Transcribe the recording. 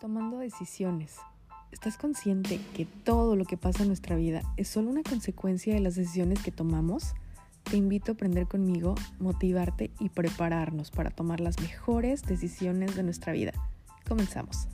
Tomando decisiones. ¿Estás consciente que todo lo que pasa en nuestra vida es solo una consecuencia de las decisiones que tomamos? Te invito a aprender conmigo, motivarte y prepararnos para tomar las mejores decisiones de nuestra vida. Comenzamos.